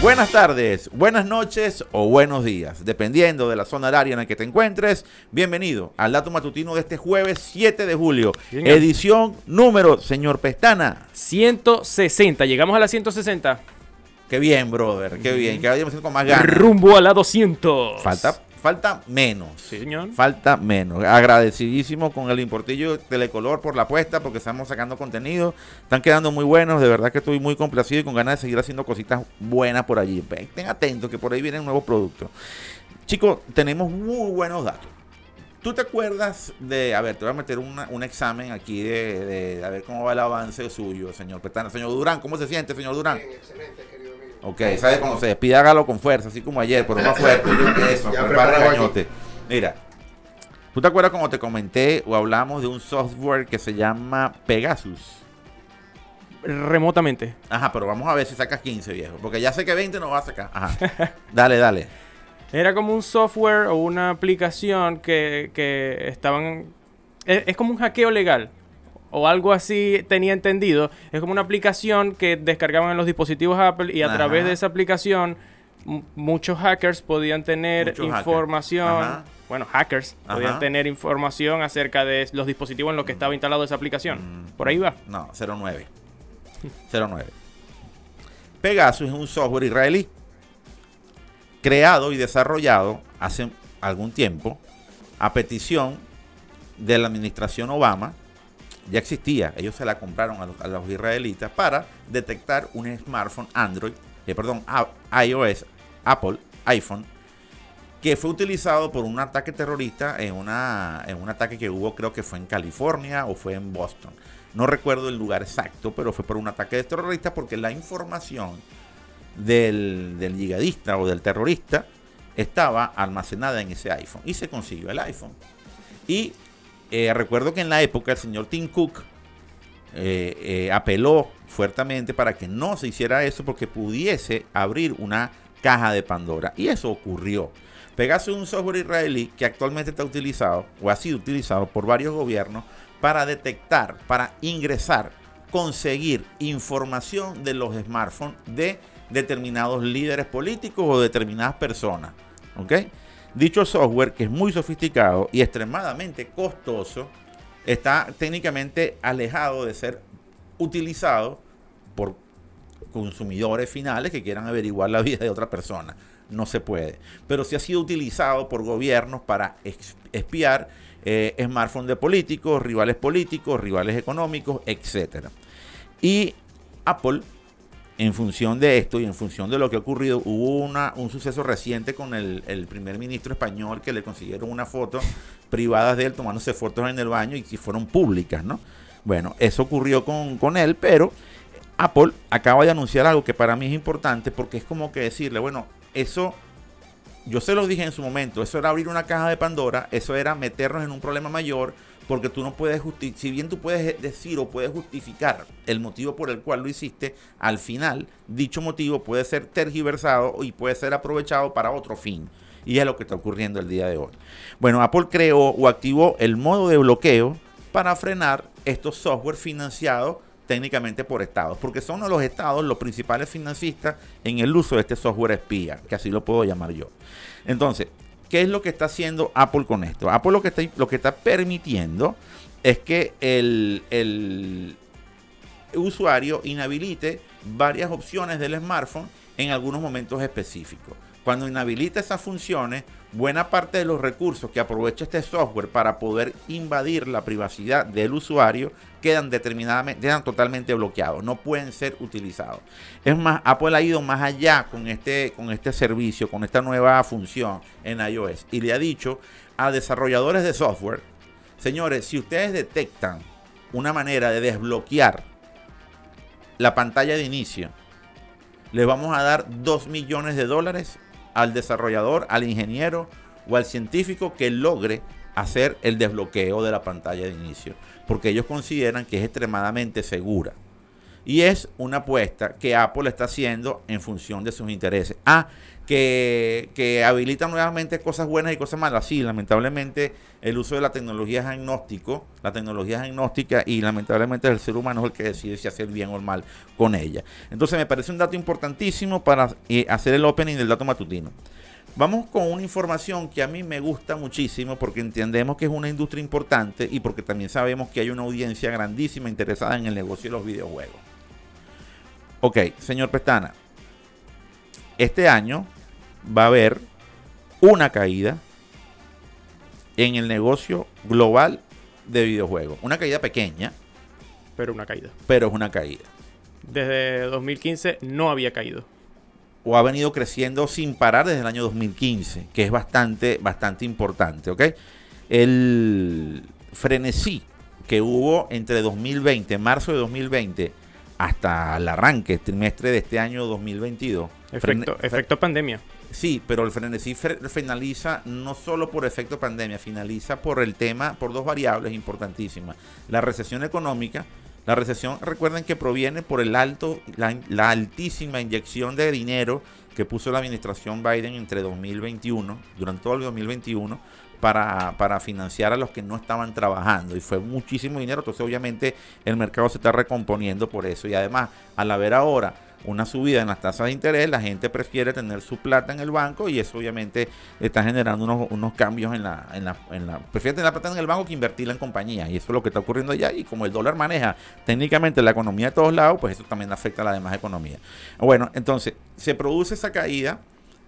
Buenas tardes, buenas noches o buenos días, dependiendo de la zona horaria en la que te encuentres. Bienvenido al dato matutino de este jueves 7 de julio, edición número, señor Pestana. 160, llegamos a la 160. Qué bien, brother, qué bien, que vayamos con más ganas. Rumbo a la 200. Falta, falta menos. Sí, señor. Falta menos. Agradecidísimo con el importillo Telecolor por la apuesta, porque estamos sacando contenido. Están quedando muy buenos. De verdad que estoy muy complacido y con ganas de seguir haciendo cositas buenas por allí. Estén atentos que por ahí vienen nuevos productos. Chicos, tenemos muy buenos datos. ¿Tú te acuerdas de, a ver, te voy a meter una- un examen aquí de, de- a ver cómo va el avance suyo, señor Petana. Señor Durán, ¿cómo se siente, señor Durán? Bien, excelente, querido. Ok, ¿sabes? Cuando se despide, hágalo con fuerza, así como ayer, pero más fuerte. Eso, prepara aquí. gañote. Mira, ¿tú te acuerdas cuando te comenté o hablamos de un software que se llama Pegasus? Remotamente. Ajá, pero vamos a ver si sacas 15, viejo. Porque ya sé que 20 no va a sacar. Ajá. Dale, dale. Era como un software o una aplicación que, que estaban... Es, es como un hackeo legal. O algo así tenía entendido. Es como una aplicación que descargaban en los dispositivos Apple y a Ajá. través de esa aplicación muchos hackers podían tener Muchos información. Bueno, hackers podían tener información acerca de los dispositivos en los que estaba instalado esa aplicación. Mm. Por ahí va. No, 09. 09. Pegasus es un software israelí creado y desarrollado hace algún tiempo a petición de la administración Obama. Ya existía, ellos se la compraron a los, israelitas para detectar un smartphone Android, eh, perdón, iOS, Apple, iPhone, que fue utilizado por un ataque terrorista en, una, en un ataque que hubo, creo que fue en California o fue en Boston. No recuerdo el lugar exacto, pero fue por un ataque terrorista porque la información del, del yihadista o del terrorista estaba almacenada en ese iPhone y se consiguió el iPhone. Y eh, recuerdo que en la época el señor Tim Cook eh, eh, apeló fuertemente para que no se hiciera eso porque pudiese abrir una caja de Pandora. Y eso ocurrió. Pegasus es un software israelí que actualmente está utilizado o ha sido utilizado por varios gobiernos para detectar, para ingresar, conseguir información de los smartphones de determinados líderes políticos o determinadas personas. ¿Ok? Dicho software, que es muy sofisticado y extremadamente costoso, está técnicamente alejado de ser utilizado por consumidores finales que quieran averiguar la vida de otra persona. No se puede. Pero sí ha sido utilizado por gobiernos para espiar eh, smartphones de políticos, rivales políticos, rivales económicos, etc. Y Apple, en función de esto y en función de lo que ha ocurrido, hubo una, un suceso reciente con el, primer ministro español que le consiguieron una foto privadas de él tomándose fotos en el baño y que fueron públicas, ¿no? Bueno, eso ocurrió con, con él, pero Apple acaba de anunciar algo que para mí es importante porque es como que decirle, bueno, eso, yo se lo dije en su momento, eso era abrir una caja de Pandora, eso era meternos en un problema mayor porque tú no puedes justificar, si bien tú puedes decir o puedes justificar el motivo por el cual lo hiciste, al final dicho motivo puede ser tergiversado y puede ser aprovechado para otro fin. Y es lo que está ocurriendo el día de hoy. Bueno, Apple creó o activó el modo de bloqueo para frenar estos software financiados técnicamente por estados, porque son los estados los principales financistas en el uso de este software espía, que así lo puedo llamar yo. Entonces, ¿qué es lo que está haciendo Apple con esto? Apple lo que está, permitiendo es que el, el usuario inhabilite varias opciones del smartphone en algunos momentos específicos. Cuando inhabilita esas funciones, buena parte de los recursos que aprovecha este software para poder invadir la privacidad del usuario quedan determinadamente, quedan totalmente bloqueados, no pueden ser utilizados. Es más, Apple ha ido más allá con este, con este servicio, con esta nueva función en iOS y le ha dicho a desarrolladores de software, señores, si ustedes detectan una manera de desbloquear la pantalla de inicio, les vamos a dar 2 millones de dólares al desarrollador, al ingeniero o al científico que logre hacer el desbloqueo de la pantalla de inicio, porque ellos consideran que es extremadamente segura. Y es una apuesta que Apple está haciendo en función de sus intereses. Ah, que, que habilita nuevamente cosas buenas y cosas malas. Sí, lamentablemente el uso de la tecnología es agnóstico, la tecnología es agnóstica y lamentablemente el ser humano es el que decide si hacer bien o mal con ella. Entonces me parece un dato importantísimo para eh, hacer el opening del dato matutino. Vamos con una información que a mí me gusta muchísimo porque entendemos que es una industria importante y porque también sabemos que hay una audiencia grandísima interesada en el negocio de los videojuegos. Ok, señor Pestana, este año va a haber una caída en el negocio global de videojuegos. Una caída pequeña. Pero una caída. Pero es una caída. Desde 2015 no había caído. O ha venido creciendo sin parar desde el año 2015, que es bastante, bastante importante, ¿ok? El frenesí que hubo entre 2020, marzo de finaliza hasta el arranque trimestre de este año 2022. Efecto, efecto pandemia. Sí, pero el frenesí finaliza no solo por efecto pandemia, finaliza por el tema, por dos variables importantísimas. La recesión económica. La recesión, recuerden que proviene por el alto, la, altísima inyección de dinero que puso la administración Biden entre 2021, durante todo el 2021, para, para, financiar a los que no estaban trabajando. Y fue muchísimo dinero. Entonces, obviamente, el mercado se está recomponiendo por eso. Y además, al haber ahora una subida en las tasas de interés, la gente prefiere tener su plata en el banco y eso obviamente está generando unos, cambios en la, en la, en la... Prefiere tener la plata en el banco que invertirla en compañía y eso es lo que está ocurriendo allá y como el dólar maneja técnicamente la economía de todos lados, pues eso también afecta a la demás economía. Bueno, entonces se produce esa caída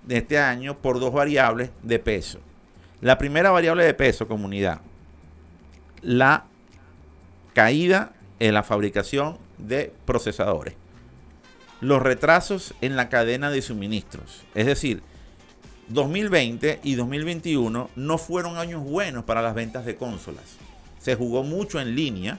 de este año por dos variables de peso. La primera variable de peso, comunidad, la caída en la fabricación de procesadores los retrasos en la cadena de suministros. Es decir, 2020 y 2021 no fueron años buenos para las ventas de consolas. Se jugó mucho en línea.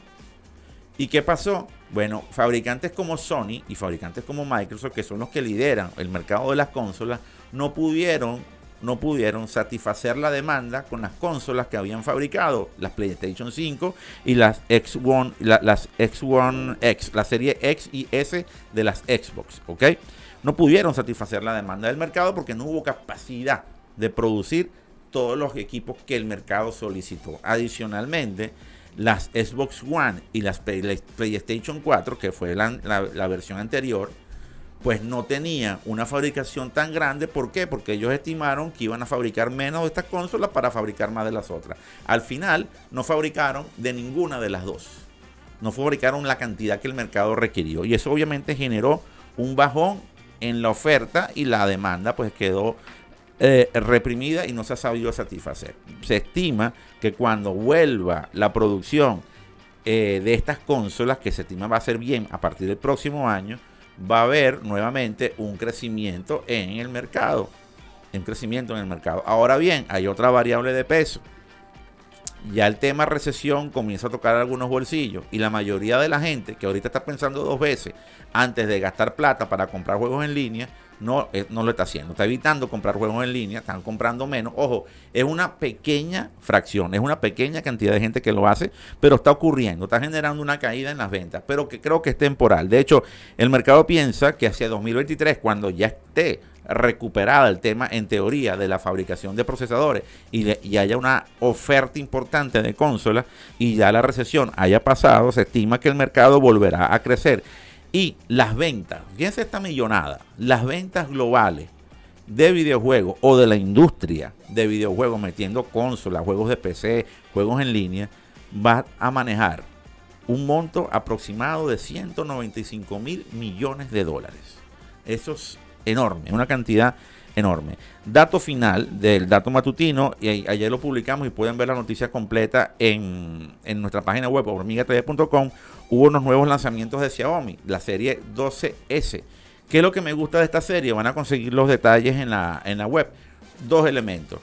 ¿Y qué pasó? Bueno, fabricantes como Sony y fabricantes como Microsoft, que son los que lideran el mercado de las consolas, no pudieron no pudieron satisfacer la demanda con las consolas que habían fabricado, las PlayStation 5 y las X1, las X1 X, la serie X y S de las Xbox, ¿ok? No pudieron satisfacer la demanda del mercado porque no hubo capacidad de producir todos los equipos que el mercado solicitó. Adicionalmente, las Xbox One y las PlayStation 4, que fue la, la versión anterior, pues no tenía una fabricación tan grande. ¿Por qué? Porque ellos estimaron que iban a fabricar menos de estas consolas para fabricar más de las otras. Al final no fabricaron de ninguna de las dos. No fabricaron la cantidad que el mercado requirió. Y eso obviamente generó un bajón en la oferta y la demanda pues quedó eh, reprimida y no se ha sabido satisfacer. Se estima que cuando vuelva la producción eh, de estas consolas, que se estima va a ser bien a partir del próximo año, va a haber nuevamente un crecimiento en el mercado. Un crecimiento en el mercado. Ahora bien, hay otra variable de peso. Ya el tema recesión comienza a tocar algunos bolsillos y la mayoría de la gente que ahorita está pensando dos veces antes de gastar plata para comprar juegos en línea, no, eh, no lo está haciendo. Está evitando comprar juegos en línea, están comprando menos. Ojo, es una pequeña fracción, es una pequeña cantidad de gente que lo hace, pero está ocurriendo, está generando una caída en las ventas, pero que creo que es temporal. De hecho, el mercado piensa que hacia 2023, cuando ya esté recuperada el tema en teoría de la fabricación de procesadores y, y, haya una oferta importante de consolas y ya la recesión haya pasado, se estima que el mercado volverá a crecer. Y las ventas, fíjense esta millonada, las ventas globales de videojuegos o de la industria de videojuegos, metiendo consolas, juegos de PC, juegos en línea, va a manejar un monto aproximado de 195 mil millones de dólares. Eso es enorme, una cantidad enorme. Dato final del dato matutino, y ayer lo publicamos y pueden ver la noticia completa en, en nuestra página web hormigatv.com hubo unos nuevos lanzamientos de Xiaomi, la serie 12S. ¿Qué es lo que me gusta de esta serie? Van a conseguir los detalles en la, en la web. Dos elementos.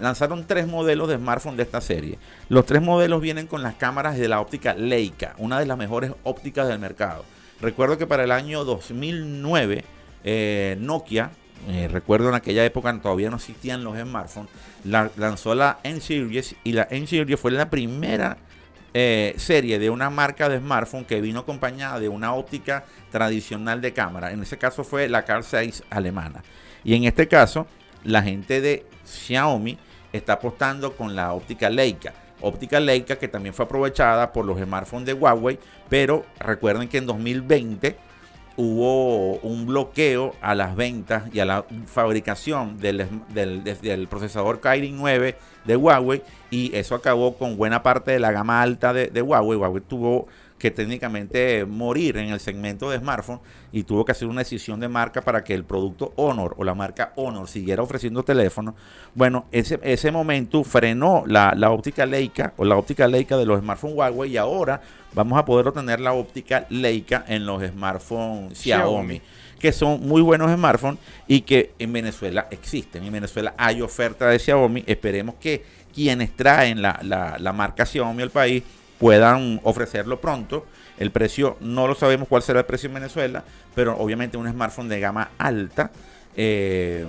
lanzaron tres modelos de smartphone de esta serie. Los tres modelos vienen con las cámaras de la óptica Leica, una de las mejores ópticas del mercado. Recuerdo que para el año 2009 eh, Nokia, eh, recuerdo en aquella época todavía no existían los smartphones, lanzó la N-Series y la N-Series fue la primera eh, serie de una marca de smartphone que vino acompañada de una óptica tradicional de cámara. En ese caso fue la Carl 6 alemana. Y en este caso, la gente de Xiaomi está apostando con la óptica Leica. Óptica Leica que también fue aprovechada por los smartphones de Huawei, pero recuerden que en 2020 hubo un bloqueo a las ventas y a la fabricación del, del, procesador Kirin 9 de Huawei y eso acabó con buena parte de la gama alta de, de Huawei. Huawei tuvo que técnicamente morir en el segmento de smartphone y tuvo que hacer una decisión de marca para que el producto Honor o la marca Honor siguiera ofreciendo teléfonos. Bueno, ese, ese momento frenó la, óptica Leica o la óptica Leica de los smartphones Huawei y ahora vamos a poder obtener la óptica Leica en los smartphones Xiaomi. que son muy buenos smartphones y que en Venezuela existen. En Venezuela hay oferta de Xiaomi. Esperemos que quienes traen la, la, la marca Xiaomi al país puedan ofrecerlo pronto. El precio, no lo sabemos cuál será el precio en Venezuela, pero obviamente un smartphone de gama alta. Eh,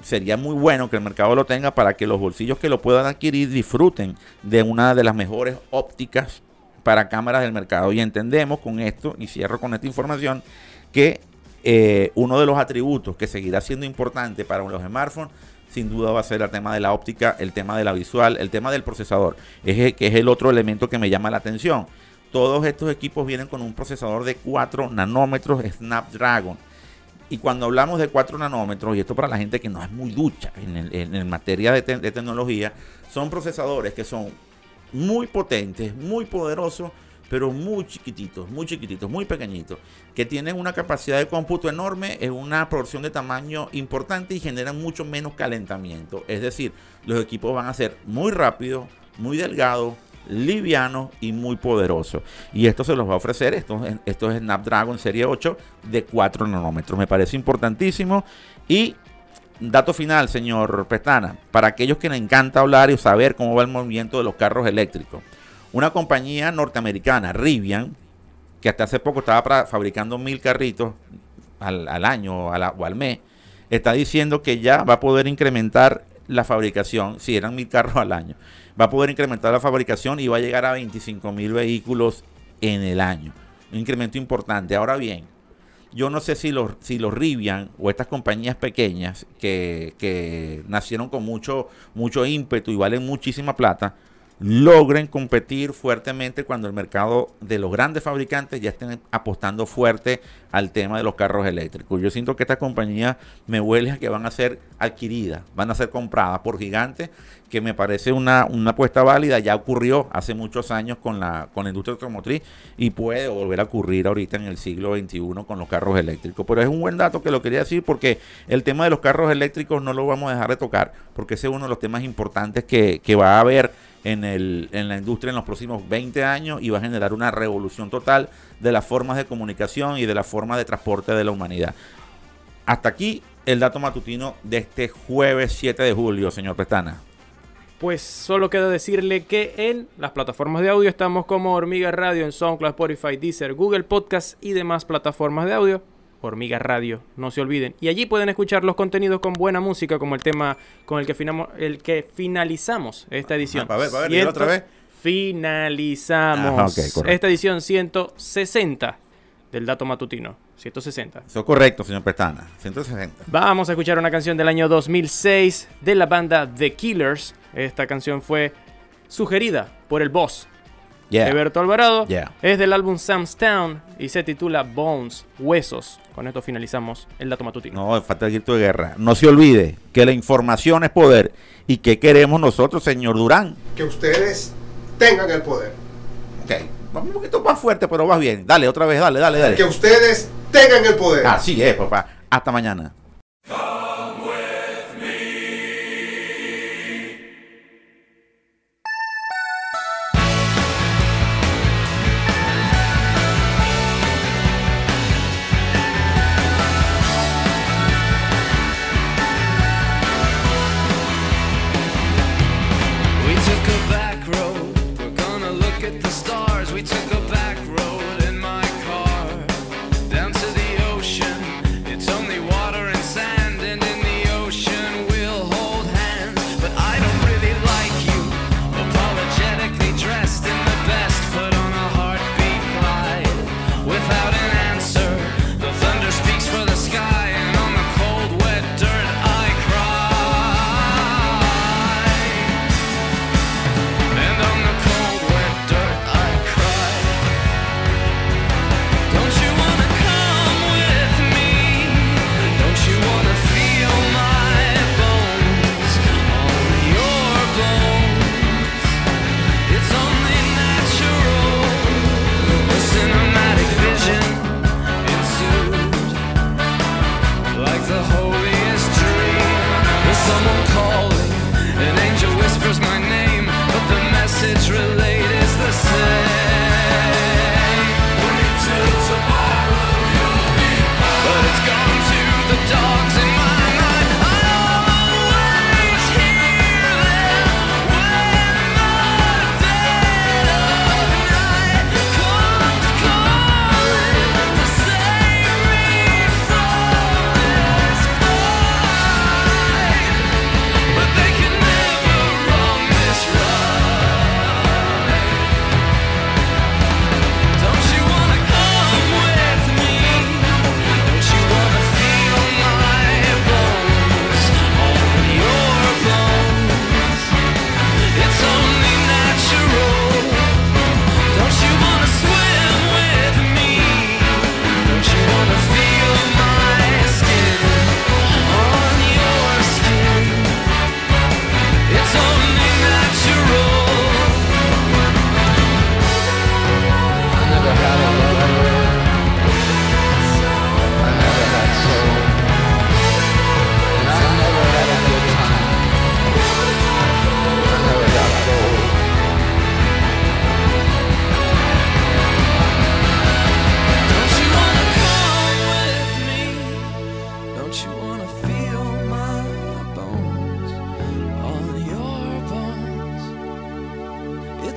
sería muy bueno que el mercado lo tenga para que los bolsillos que lo puedan adquirir disfruten de una de las mejores ópticas para cámaras del mercado. Y entendemos con esto, y cierro con esta información, que eh, uno de los atributos que seguirá siendo importante para los smartphones sin duda va a ser el tema de la óptica, el tema de la visual, el tema del procesador, es, que es el otro elemento que me llama la atención. Todos estos equipos vienen con un procesador de 4 nanómetros Snapdragon. Y cuando hablamos de 4 nanómetros, y esto para la gente que no es muy ducha en, materia de, de tecnología, son procesadores que son muy potentes, muy poderosos, pero muy chiquititos, muy chiquititos, muy pequeñitos, que tienen una capacidad de cómputo enorme en una proporción de tamaño importante y generan mucho menos calentamiento. Es decir, los equipos van a ser muy rápidos, muy delgados, livianos y muy poderosos. Y esto se los va a ofrecer, esto, esto es Snapdragon Serie 8 de 4 nanómetros. Me parece importantísimo. Y dato final, señor Pestana, para aquellos que les encanta hablar y saber cómo va el movimiento de los carros eléctricos. Una compañía norteamericana, Rivian, que hasta hace poco estaba fabricando mil carritos al, año o al mes, está diciendo que ya va a poder incrementar la fabricación, si eran mil carros al año, va a poder incrementar la fabricación y va a llegar a 25 mil vehículos en el año. Un incremento importante. Ahora bien, yo no sé si los, si los Rivian o estas compañías pequeñas que, que nacieron con mucho, mucho ímpetu y valen muchísima plata, logren competir fuertemente cuando el mercado de los grandes fabricantes ya estén apostando fuerte al tema de los carros eléctricos. Yo siento que estas compañías me huele a que van a ser adquiridas, van a ser compradas por gigantes, que me parece una, una apuesta válida. Ya ocurrió hace muchos años con la, con la industria automotriz y puede volver a ocurrir ahorita en el siglo XXI con los carros eléctricos. Pero es un buen dato que lo quería decir porque el tema de los carros eléctricos no lo vamos a dejar de tocar, porque ese es uno de los temas importantes que, que va a haber en, el, en la industria en los próximos 20 años y va a generar una revolución total de las formas de comunicación y de la forma de transporte de la humanidad. Hasta aquí el dato matutino de este jueves 7 de julio, señor Pestana. Pues solo queda decirle que en las plataformas de audio estamos como Hormiga Radio en SoundCloud, Spotify, Deezer, Google Podcast y demás plataformas de audio. Hormiga Radio, no se olviden. Y allí pueden escuchar los contenidos con buena música, como el tema con el que, el que finalizamos esta edición. a ver, a ver, otra vez. Finalizamos esta edición 160 del dato matutino. 160. Eso es correcto, señor Pestana. 160. Vamos a escuchar una canción del año 2006 de la banda The Killers. Esta canción fue sugerida por el boss yeah. Alvarado. Es del álbum Sam's Town y se titula Bones, Huesos. Con esto finalizamos el dato matutino. No, falta el grito de guerra. No se olvide que la información es poder. ¿Y que queremos nosotros, señor Durán? Que ustedes tengan el poder. Ok, vamos un poquito más fuerte, pero vas bien. Dale, otra vez, dale, dale, dale. Que ustedes tengan el poder. Así es, papá. Hasta mañana.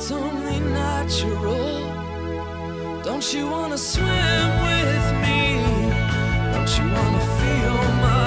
it's only natural. Don't you wanna swim with me? Don't you wanna feel my